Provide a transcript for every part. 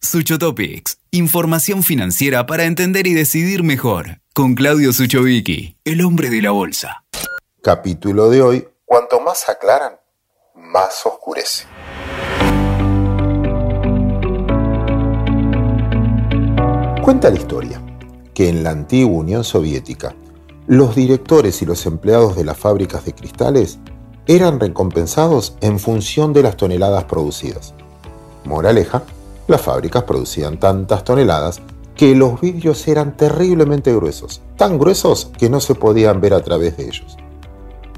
Suchotopics, información financiera para entender y decidir mejor. Con Claudio Suchovicki, el hombre de la bolsa. Capítulo de hoy, cuanto más aclaran, más oscurece. Cuenta la historia que en la antigua Unión Soviética, los directores y los empleados de las fábricas de cristales eran recompensados en función de las toneladas producidas. Moraleja, las fábricas producían tantas toneladas que los vidrios eran terriblemente gruesos, tan gruesos que no se podían ver a través de ellos.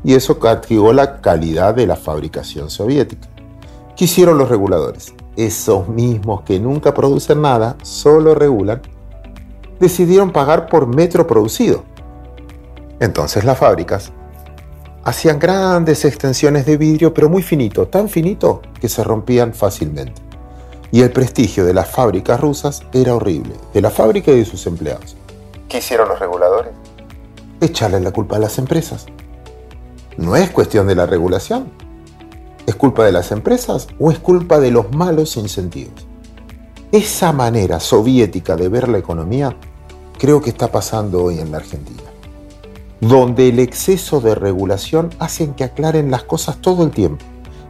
Y eso castigó la calidad de la fabricación soviética. ¿Qué hicieron los reguladores? Esos mismos que nunca producen nada, solo regulan, decidieron pagar por metro producido. Entonces las fábricas hacían grandes extensiones de vidrio, pero muy finito, tan finito que se rompían fácilmente. Y el prestigio de las fábricas rusas era horrible, de la fábrica y de sus empleados. ¿Qué hicieron los reguladores? Echarle la culpa a las empresas. No es cuestión de la regulación. ¿Es culpa de las empresas o es culpa de los malos incentivos? Esa manera soviética de ver la economía creo que está pasando hoy en la Argentina, donde el exceso de regulación hacen que aclaren las cosas todo el tiempo.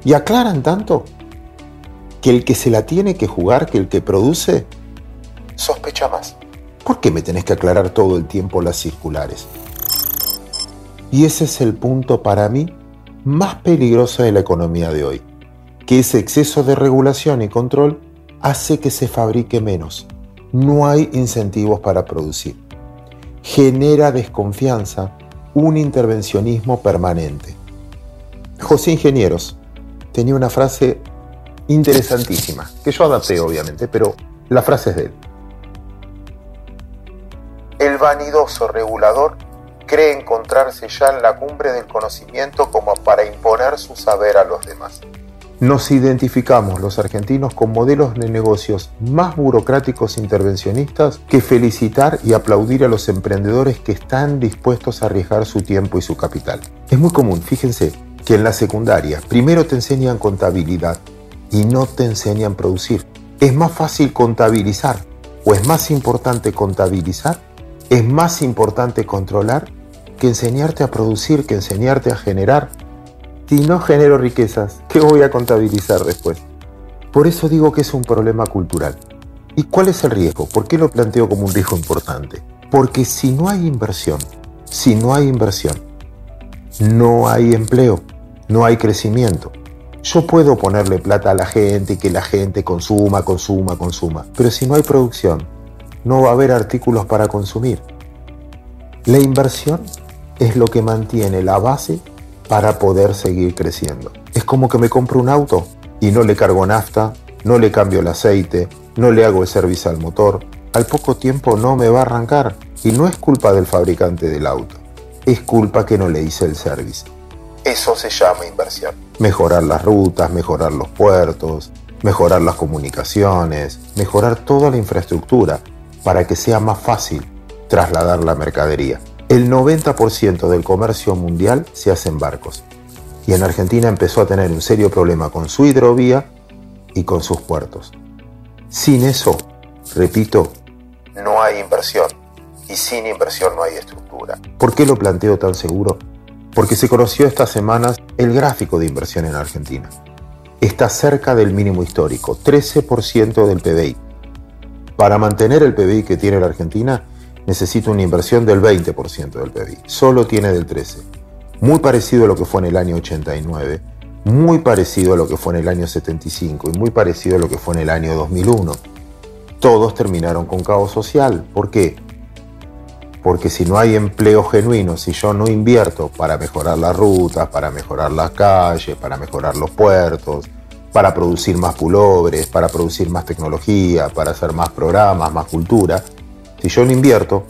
Y aclaran tanto que el que se la tiene que jugar, que el que produce, sospecha más. ¿Por qué me tenés que aclarar todo el tiempo las circulares? Y ese es el punto para mí más peligroso de la economía de hoy, que ese exceso de regulación y control hace que se fabrique menos. No hay incentivos para producir. Genera desconfianza, un intervencionismo permanente. José Ingenieros tenía una frase interesantísima, que yo adapté obviamente, pero la frase es de él. El vanidoso regulador cree encontrarse ya en la cumbre del conocimiento como para imponer su saber a los demás. Nos identificamos los argentinos con modelos de negocios más burocráticos e intervencionistas que felicitar y aplaudir a los emprendedores que están dispuestos a arriesgar su tiempo y su capital. Es muy común, fíjense, que en la secundaria primero te enseñan contabilidad, y no te enseñan a producir. Es más fácil contabilizar o es más importante contabilizar, es más importante controlar que enseñarte a producir, que enseñarte a generar. Si no genero riquezas, ¿qué voy a contabilizar después? Por eso digo que es un problema cultural. ¿Y cuál es el riesgo? ¿Por qué lo planteo como un riesgo importante? Porque si no hay inversión, si no hay inversión, no hay empleo, no hay crecimiento. Yo puedo ponerle plata a la gente y que la gente consuma, consuma, consuma, pero si no hay producción, no va a haber artículos para consumir. La inversión es lo que mantiene la base para poder seguir creciendo. Es como que me compro un auto y no le cargo nafta, no le cambio el aceite, no le hago el servicio al motor. Al poco tiempo no me va a arrancar y no es culpa del fabricante del auto, es culpa que no le hice el servicio. Eso se llama inversión. Mejorar las rutas, mejorar los puertos, mejorar las comunicaciones, mejorar toda la infraestructura para que sea más fácil trasladar la mercadería. El 90% del comercio mundial se hace en barcos. Y en Argentina empezó a tener un serio problema con su hidrovía y con sus puertos. Sin eso, repito, no hay inversión. Y sin inversión no hay estructura. ¿Por qué lo planteo tan seguro? Porque se conoció estas semanas el gráfico de inversión en Argentina. Está cerca del mínimo histórico, 13% del PBI. Para mantener el PBI que tiene la Argentina, necesita una inversión del 20% del PBI. Solo tiene del 13%. Muy parecido a lo que fue en el año 89, muy parecido a lo que fue en el año 75 y muy parecido a lo que fue en el año 2001. Todos terminaron con caos social. ¿Por qué? Porque si no hay empleo genuino, si yo no invierto para mejorar las rutas, para mejorar las calles, para mejorar los puertos, para producir más pulobres, para producir más tecnología, para hacer más programas, más cultura, si yo no invierto,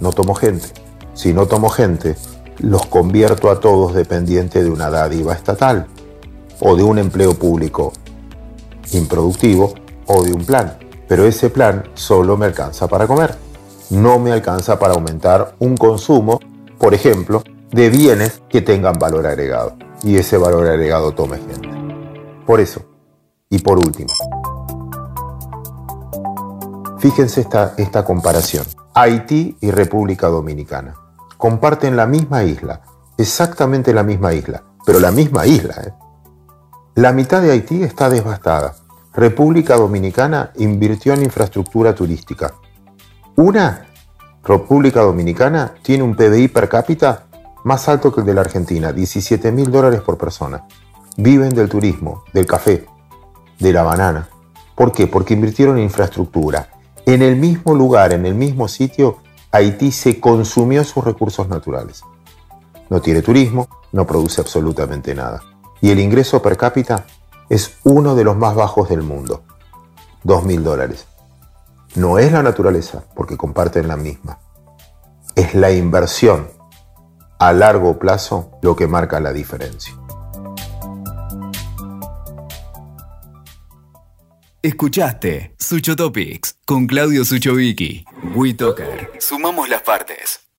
no tomo gente. Si no tomo gente, los convierto a todos dependientes de una dádiva estatal o de un empleo público improductivo o de un plan. Pero ese plan solo me alcanza para comer no me alcanza para aumentar un consumo, por ejemplo, de bienes que tengan valor agregado. Y ese valor agregado tome gente. Por eso, y por último, Fíjense esta, esta comparación. Haití y República Dominicana comparten la misma isla, exactamente la misma isla, pero la misma isla. ¿eh? La mitad de Haití está devastada. República Dominicana invirtió en infraestructura turística. Una, República Dominicana, tiene un PBI per cápita más alto que el de la Argentina, 17 mil dólares por persona. Viven del turismo, del café, de la banana. ¿Por qué? Porque invirtieron en infraestructura. En el mismo lugar, en el mismo sitio, Haití se consumió sus recursos naturales. No tiene turismo, no produce absolutamente nada. Y el ingreso per cápita es uno de los más bajos del mundo. Dos mil dólares. No es la naturaleza, porque comparten la misma. Es la inversión a largo plazo lo que marca la diferencia. Escuchaste Sucho Topics con Claudio Suchovicki. WeToker. Sumamos las partes.